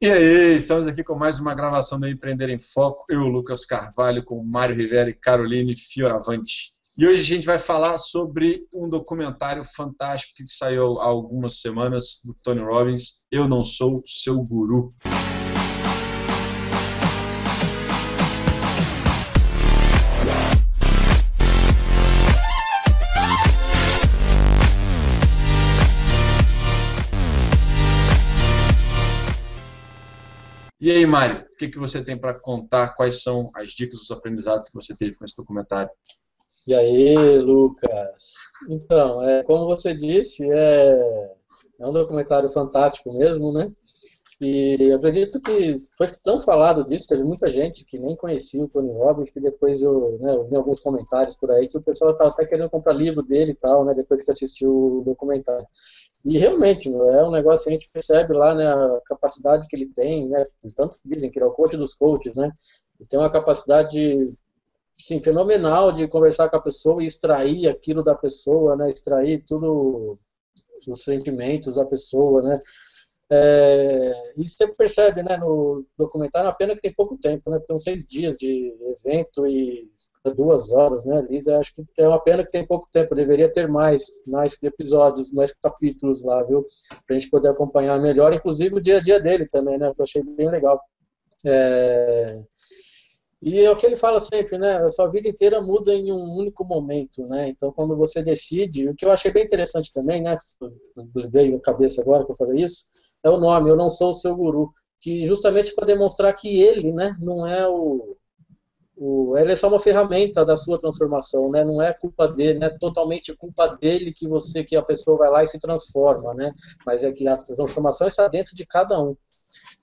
E aí, estamos aqui com mais uma gravação do Empreender em Foco. Eu, Lucas Carvalho, com Mário Rivera e Caroline Fioravante. E hoje a gente vai falar sobre um documentário fantástico que saiu há algumas semanas do Tony Robbins, Eu Não Sou Seu Guru. E aí, Mário, o que, que você tem para contar? Quais são as dicas, os aprendizados que você teve com esse documentário? E aí, Lucas? Então, é, como você disse, é, é um documentário fantástico mesmo, né? E acredito que foi tão falado disso, teve muita gente que nem conhecia o Tony Robbins, que depois eu, né, eu vi alguns comentários por aí que o pessoal estava até querendo comprar livro dele e tal, né, depois que assistiu o documentário. E realmente, é um negócio que a gente percebe lá, né, a capacidade que ele tem, né, tanto que dizem que ele é o coach dos coaches, né, ele tem uma capacidade, fenomenal de conversar com a pessoa e extrair aquilo da pessoa, né, extrair tudo os sentimentos da pessoa, né, é, e você percebe, né, no documentário, a pena que tem pouco tempo, né, porque são seis dias de evento e duas horas, né, Lisa? Acho que é uma pena que tem pouco tempo, deveria ter mais, mais episódios, mais capítulos lá, viu? Pra gente poder acompanhar melhor, inclusive o dia a dia dele também, né? Que eu achei bem legal. É... E é o que ele fala sempre, né? A sua vida inteira muda em um único momento, né? Então, quando você decide, o que eu achei bem interessante também, né? Veio na cabeça agora que eu falei isso, é o nome, eu não sou o seu guru, que justamente para demonstrar que ele, né, não é o, o, ela é só uma ferramenta da sua transformação, né? Não é culpa dele, não é totalmente culpa dele que você, que a pessoa vai lá e se transforma, né? Mas é que a transformação está dentro de cada um.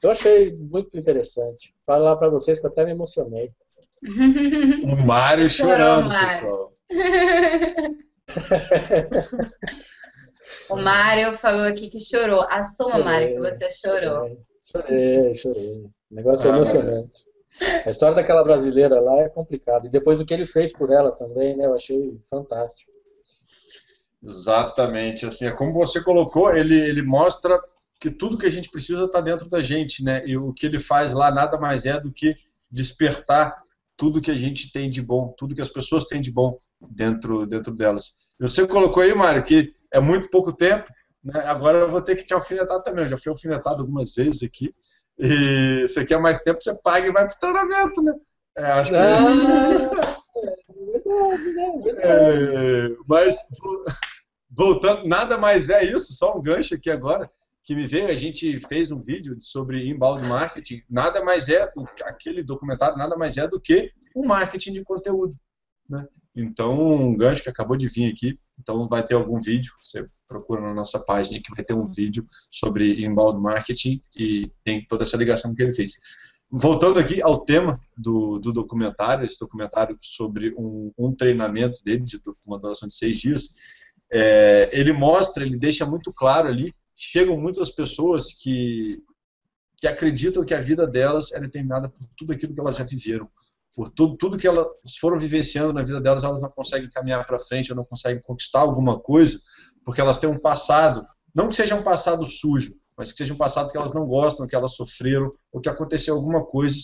Eu achei muito interessante. Falo lá para vocês que eu até me emocionei. O Mário chorando, pessoal. o Mário falou aqui que chorou. Assuma, Mário, que você chorou. Chorei, chorei. O negócio é ah, emocionante. A história daquela brasileira lá é complicada. E depois o que ele fez por ela também, né? Eu achei fantástico. Exatamente. Assim, é como você colocou, ele, ele mostra que tudo que a gente precisa está dentro da gente, né? E o que ele faz lá nada mais é do que despertar tudo que a gente tem de bom, tudo que as pessoas têm de bom dentro, dentro delas. Você colocou aí, Mário, que é muito pouco tempo, né? agora eu vou ter que te alfinetar também. Eu já fui alfinetado algumas vezes aqui, e você quer mais tempo, você paga e vai para o treinamento, né? É, acho que... Ah, é, mas, voltando, nada mais é isso, só um gancho aqui agora, que me veio, a gente fez um vídeo sobre inbound marketing, nada mais é, aquele documentário nada mais é do que o marketing de conteúdo. Né? Então, um gancho que acabou de vir aqui, então vai ter algum vídeo, você procura na nossa página que vai ter um vídeo sobre inbound marketing e tem toda essa ligação que ele fez. Voltando aqui ao tema do, do documentário, esse documentário sobre um, um treinamento dele, de uma duração de seis dias, é, ele mostra, ele deixa muito claro ali, chegam muitas pessoas que, que acreditam que a vida delas é determinada por tudo aquilo que elas já viveram por tudo, tudo que elas foram vivenciando na vida delas, elas não conseguem caminhar para frente, ou não conseguem conquistar alguma coisa, porque elas têm um passado, não que seja um passado sujo, mas que seja um passado que elas não gostam, que elas sofreram, ou que aconteceu alguma coisa,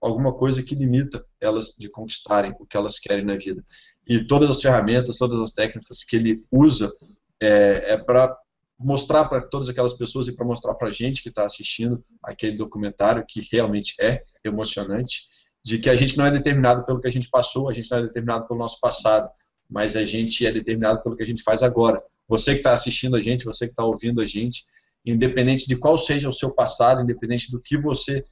alguma coisa que limita elas de conquistarem o que elas querem na vida. E todas as ferramentas, todas as técnicas que ele usa é, é para mostrar para todas aquelas pessoas e para mostrar para a gente que está assistindo aquele documentário que realmente é emocionante de que a gente não é determinado pelo que a gente passou, a gente não é determinado pelo nosso passado, mas a gente é determinado pelo que a gente faz agora. Você que está assistindo a gente, você que está ouvindo a gente, independente de qual seja o seu passado, independente do que você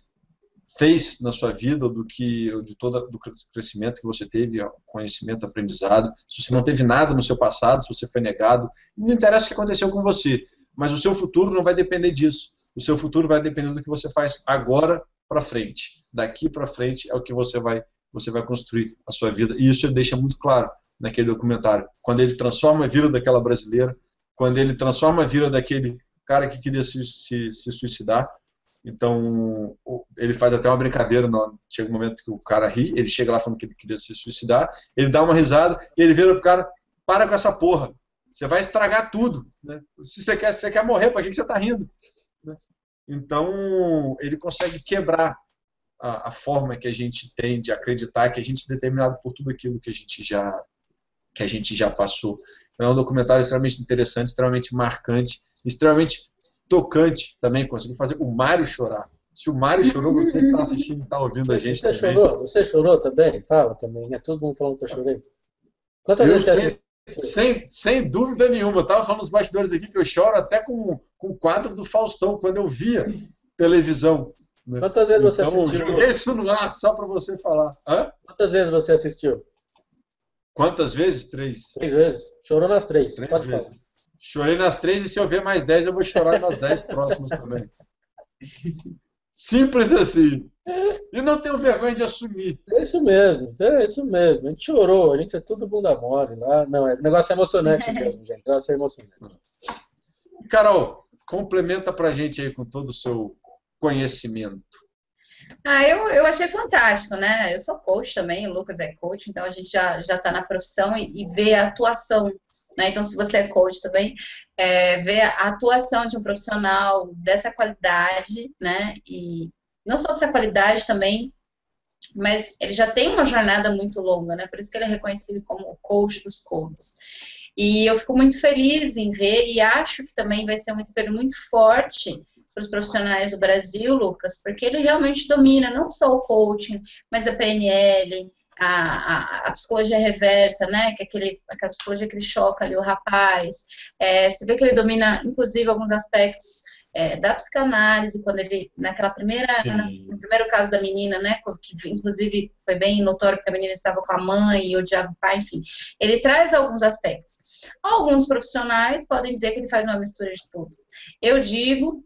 fez na sua vida, do que, de todo o crescimento que você teve, conhecimento, aprendizado, se você não teve nada no seu passado, se você foi negado, não interessa o que aconteceu com você, mas o seu futuro não vai depender disso. O seu futuro vai depender do que você faz agora para frente. Daqui para frente é o que você vai você vai construir a sua vida. E isso ele deixa muito claro naquele documentário. Quando ele transforma a vida daquela brasileira, quando ele transforma a vida daquele cara que queria se, se, se suicidar. Então, ele faz até uma brincadeira. No, chega um momento que o cara ri, ele chega lá falando que ele queria se suicidar, ele dá uma risada e ele vira pro cara: para com essa porra, você vai estragar tudo. Né? Se você quer, se você quer morrer, para que, que você está rindo? Então, ele consegue quebrar a, a, forma que a gente tem de acreditar que a gente é determinado por tudo aquilo que a gente já que a gente já passou. É um documentário extremamente interessante, extremamente marcante, extremamente tocante também. Conseguiu fazer o Mário chorar. Se o Mário chorou, você que está assistindo está ouvindo você, a gente você também. Chorou? Você chorou também? Fala também. É todo mundo falando que eu chorei. Quantas eu vezes você assistiu? Sem, sem dúvida nenhuma. Eu estava falando nos bastidores aqui que eu choro até com, com o quadro do Faustão, quando eu via televisão. Né? Quantas vezes você então, assistiu? Joguei isso no ar só para você falar. Hã? Quantas vezes você assistiu? Quantas vezes? Três. Três vezes. Chorou nas três. Três Pode vezes. falar. Chorei nas três e se eu ver mais dez, eu vou chorar nas dez próximas também. Simples assim. E não tenho vergonha de assumir. É isso mesmo, é isso mesmo. A gente chorou, a gente é tudo bunda mole lá. Não, é, o negócio é emocionante mesmo, gente. O negócio é emocionante. Carol, complementa pra gente aí com todo o seu conhecimento. Ah, eu, eu achei fantástico, né? Eu sou coach também, o Lucas é coach, então a gente já já está na profissão e, e vê a atuação né? Então, se você é coach também, é, ver a atuação de um profissional dessa qualidade, né? E não só dessa qualidade também, mas ele já tem uma jornada muito longa, né? Por isso que ele é reconhecido como o coach dos coaches. E eu fico muito feliz em ver e acho que também vai ser um espelho muito forte para os profissionais do Brasil, Lucas, porque ele realmente domina não só o coaching, mas a PNL, a, a, a, psicologia reversa, né? Que é aquele, aquela psicologia que ele choca ali o rapaz. É, você vê que ele domina, inclusive, alguns aspectos é, da psicanálise, quando ele, naquela primeira, na, no primeiro caso da menina, né? Que inclusive foi bem notório porque a menina estava com a mãe e odiava o pai, enfim. Ele traz alguns aspectos. Alguns profissionais podem dizer que ele faz uma mistura de tudo. Eu digo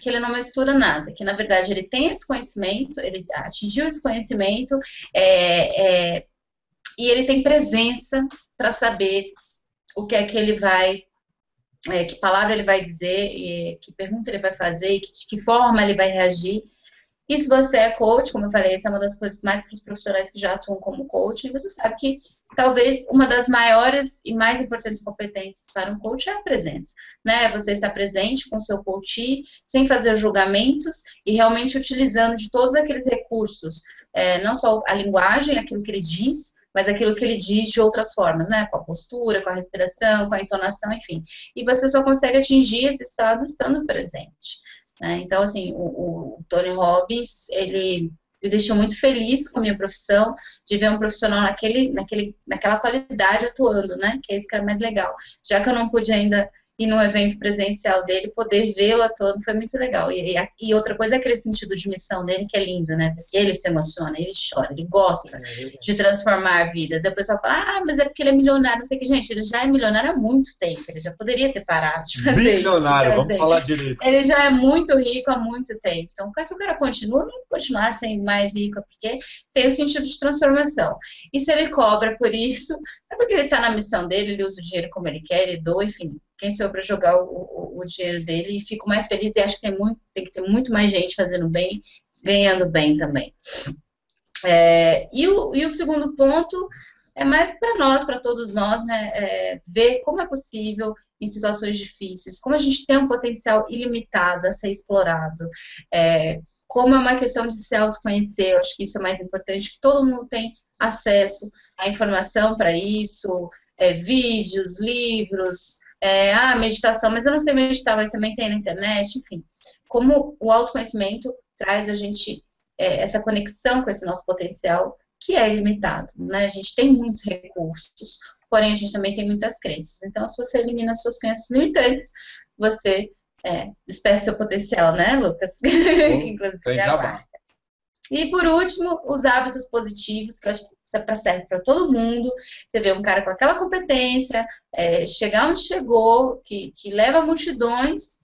que ele não mistura nada, que na verdade ele tem esse conhecimento, ele atingiu esse conhecimento é, é, e ele tem presença para saber o que é que ele vai, é, que palavra ele vai dizer, que pergunta ele vai fazer, que, de que forma ele vai reagir. E se você é coach, como eu falei, essa é uma das coisas mais para os profissionais que já atuam como coach, você sabe que talvez uma das maiores e mais importantes competências para um coach é a presença, né? Você estar presente com o seu coach, sem fazer julgamentos e realmente utilizando de todos aqueles recursos, é, não só a linguagem, aquilo que ele diz, mas aquilo que ele diz de outras formas, né? Com a postura, com a respiração, com a entonação, enfim. E você só consegue atingir esse estado estando presente. Né? Então, assim, o, o Tony Robbins, ele me deixou muito feliz com a minha profissão, de ver um profissional naquele, naquele, naquela qualidade atuando, né? Que é isso que era mais legal. Já que eu não pude ainda ir num evento presencial dele, poder vê-lo atuando foi muito legal. E, e, outra coisa é aquele sentido de missão dele, que é lindo, né? Porque ele se emociona, ele chora, ele gosta é de transformar vidas. E o pessoal fala, ah, mas é porque ele é milionário, não sei o que. Gente, ele já é milionário há muito tempo, ele já poderia ter parado de fazer Bilionário, então, vamos assim, falar direito. Ele já é muito rico há muito tempo. Então, se o cara continua, não continuar sendo mais rico, é porque tem o sentido de transformação. E se ele cobra por isso, é porque ele está na missão dele, ele usa o dinheiro como ele quer, ele doa, enfim quem sou eu para jogar o, o, o, dinheiro dele e fico mais feliz e acho que tem, muito, tem que ter muito mais gente fazendo bem, ganhando bem também. É, e, o, e o segundo ponto é mais para nós, para todos nós, né, é, ver como é possível em situações difíceis, como a gente tem um potencial ilimitado a ser explorado, é, como é uma questão de se autoconhecer, eu acho que isso é mais importante, que todo mundo tem acesso à informação para isso, é, vídeos, livros, é, ah, meditação, mas eu não sei meditar, mas também tem na internet, enfim. Como o autoconhecimento traz a gente é, essa conexão com esse nosso potencial, que é ilimitado, né? A gente tem muitos recursos, porém a gente também tem muitas crenças. Então, se você elimina suas crenças limitantes, você é, desperta seu potencial, né, Lucas? que inclusive tem é a. E por último, os hábitos positivos, que eu acho que isso é serve para todo mundo. Você vê um cara com aquela competência, é, chegar onde chegou, que, que leva multidões,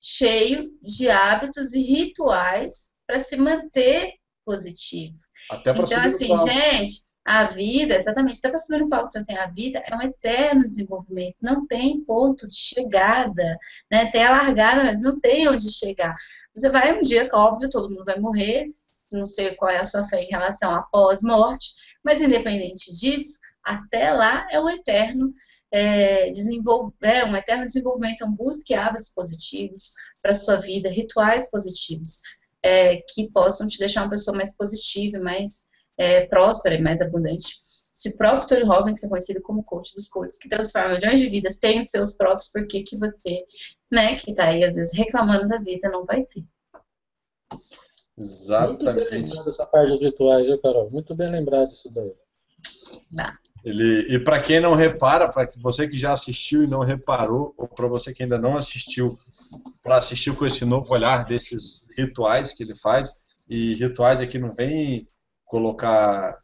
cheio de hábitos e rituais para se manter positivo. Até então, assim, gente, a vida, exatamente, até para subir no palco, então, assim, a vida é um eterno desenvolvimento, não tem ponto de chegada, né? Tem a largada, mas não tem onde chegar. Você vai um dia, óbvio, todo mundo vai morrer, não sei qual é a sua fé em relação à pós-morte, mas independente disso, até lá é um eterno é, é um eterno desenvolvimento, então busque hábitos positivos, para sua vida, rituais positivos é, que possam te deixar uma pessoa mais positiva, mais é, próspera e mais abundante. Se próprio Tony Robbins, que é conhecido como coach dos coaches, que transforma milhões de vidas, tem os seus próprios, por que você, né, que tá aí às vezes reclamando da vida, não vai ter? Exatamente. Muito bem lembrado essa parte dos rituais, viu, Carol? Muito bem lembrado isso daí. Ele, e para quem não repara, para você que já assistiu e não reparou, ou para você que ainda não assistiu, para assistir com esse novo olhar desses rituais que ele faz, e rituais aqui não vem colocar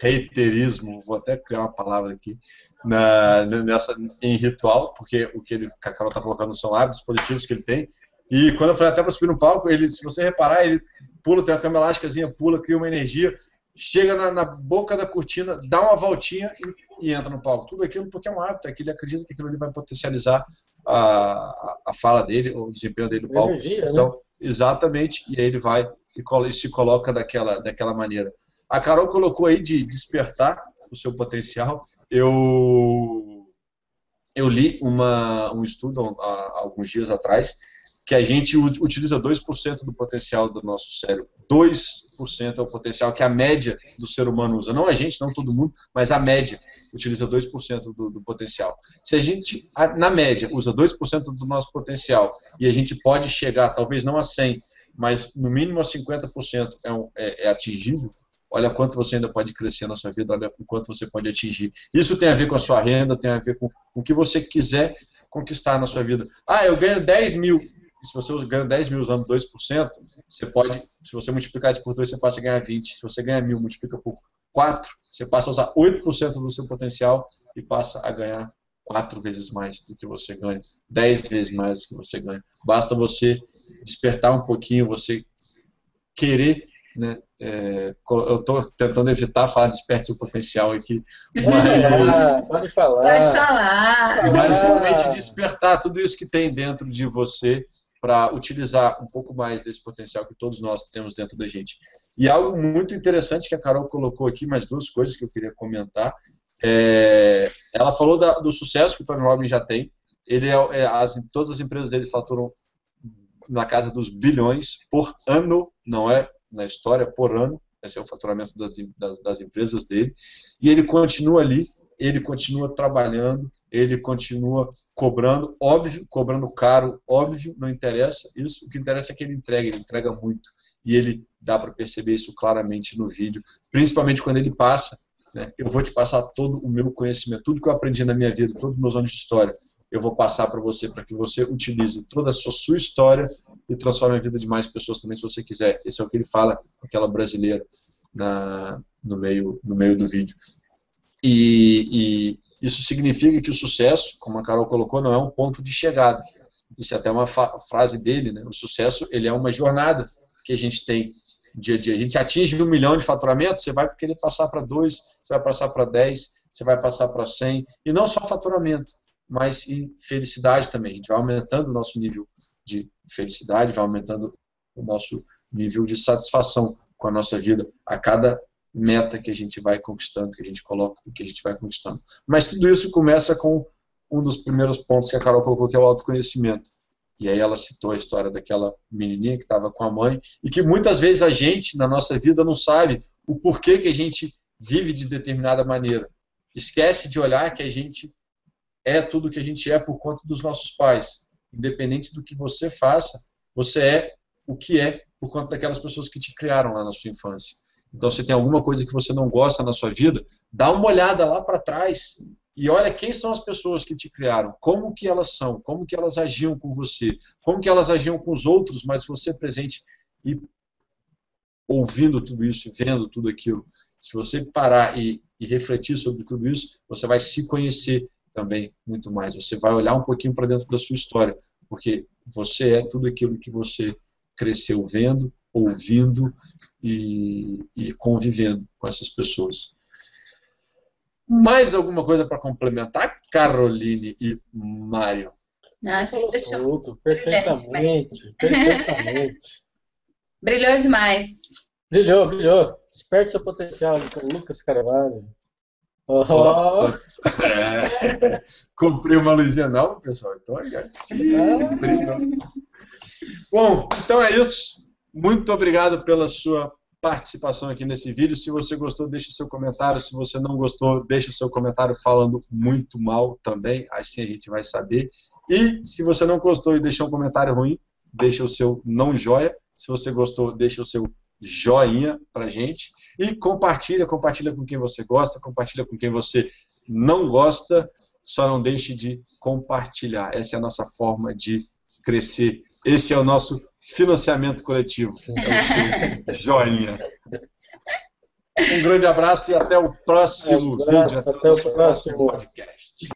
reiterismo, vou até criar uma palavra aqui, na, nessa, em ritual, porque o que, ele, que a Carol está colocando são hábitos positivos que ele tem, e quando eu falei até para subir no palco, ele, se você reparar, ele pula, tem uma cama elástica, pula, cria uma energia, chega na, na, boca da cortina, dá uma voltinha e, e, entra no palco. Tudo aquilo porque é um hábito, é que ele acredita que aquilo ali vai potencializar a, a fala dele, o desempenho dele no palco. Energia, né? então, né? exatamente, e aí ele vai e, se coloca daquela, daquela maneira. A Carol colocou aí de despertar o seu potencial. Eu, eu li uma, um estudo há, há alguns dias atrás que a gente utiliza 2% do potencial do nosso cérebro. 2% é o potencial que a média do ser humano usa. Não a gente, não todo mundo, mas a média utiliza 2% do, do potencial. Se a gente, na média, usa 2% do nosso potencial e a gente pode chegar, talvez não a 100, mas no mínimo a 50% é, um, é, é atingível, olha quanto você ainda pode crescer na sua vida, olha o quanto você pode atingir. Isso tem a ver com a sua renda, tem a ver com, o que você quiser conquistar na sua vida. Ah, eu ganho 10 mil se você ganha 10 mil usando 2%, você pode, se você multiplicar isso por 2, você passa a ganhar 20. Se você ganha mil, multiplica por 4, você passa a usar 8% do seu potencial e passa a ganhar 4 vezes mais do que você ganha, 10 vezes mais do que você ganha. Basta você despertar um pouquinho, você querer né? É, eu estou tentando evitar falar desperte seu potencial aqui. Mas, pode falar. Pode falar. Mas realmente despertar tudo isso que tem dentro de você para utilizar um pouco mais desse potencial que todos nós temos dentro da gente. E algo muito interessante que a Carol colocou aqui, mais duas coisas que eu queria comentar. É, ela falou da, do sucesso que o Tony Robbins já tem. Ele é, é, as, todas as empresas dele faturam na casa dos bilhões por ano, não é na história por ano. Esse é o faturamento das, das, das empresas dele. E ele continua ali, ele continua trabalhando, ele continua cobrando, óbvio, cobrando caro, óbvio, não interessa isso. O que interessa é que ele entrega, ele entrega muito. E ele dá para perceber isso claramente no vídeo, principalmente quando ele passa. Né, eu vou te passar todo o meu conhecimento, tudo que eu aprendi na minha vida, todos os meus anos de história, eu vou passar para você, para que você utilize toda a sua, sua história e transforme a vida de mais pessoas também, se você quiser. Esse é o que ele fala, aquela brasileira na, no, meio, no meio do vídeo. E, isso significa que o sucesso, como a Carol colocou, não é um ponto de chegada. Isso é até uma frase dele, né? O sucesso ele é uma jornada que a gente tem dia a dia. A gente atinge um milhão de faturamento, você vai querer passar para dois, você vai passar para dez, você vai passar para cem, e não só faturamento, mas em felicidade também. A gente vai aumentando o nosso nível de felicidade, vai aumentando o nosso nível de satisfação com a nossa vida a cada meta que a gente vai conquistando, que a gente coloca, que a gente vai conquistando. Mas tudo isso começa com um dos primeiros pontos que a Carol colocou, que é o autoconhecimento. E aí ela citou a história daquela menininha que estava com a mãe e que muitas vezes a gente, na nossa vida, não sabe o porquê que a gente vive de determinada maneira. Esquece de olhar que a gente é tudo que a gente é por conta dos nossos pais. Independente do que você faça, você é o que é por conta daquelas pessoas que te criaram lá na sua infância. Então, se tem alguma coisa que você não gosta na sua vida, dá uma olhada lá para trás e olha quem são as pessoas que te criaram, como que elas são, como que elas agiam com você, como que elas agiam com os outros, mas você presente e ouvindo tudo isso, vendo tudo aquilo. Se você parar e, e refletir sobre tudo isso, você vai se conhecer também muito mais. Você vai olhar um pouquinho para dentro da sua história, porque você é tudo aquilo que você cresceu vendo, ouvindo e, e convivendo com essas pessoas. Mais alguma coisa para complementar, Caroline e Mário? Acho que Tudo, perfeitamente, perfeitamente. Brilhou demais. Brilhou, brilhou. Desperte seu potencial com Lucas Carvalho. Oh. É. Comprei uma luzinha nova, pessoal. Então, olha, Bom, então é isso. Muito obrigado pela sua participação aqui nesse vídeo. Se você gostou, deixe o seu comentário. Se você não gostou, deixe o seu comentário falando muito mal também. Assim a gente vai saber. E se você não gostou e deixou um comentário ruim, deixe o seu não joia. Se você gostou, deixe o seu joinha pra gente. E compartilha, compartilha com quem você gosta, compartilha com quem você não gosta. Só não deixe de compartilhar. Essa é a nossa forma de crescer. Esse é o nosso financiamento coletivo. É o joinha. Um grande abraço e até o próximo um abraço, vídeo. Até, até o próximo podcast.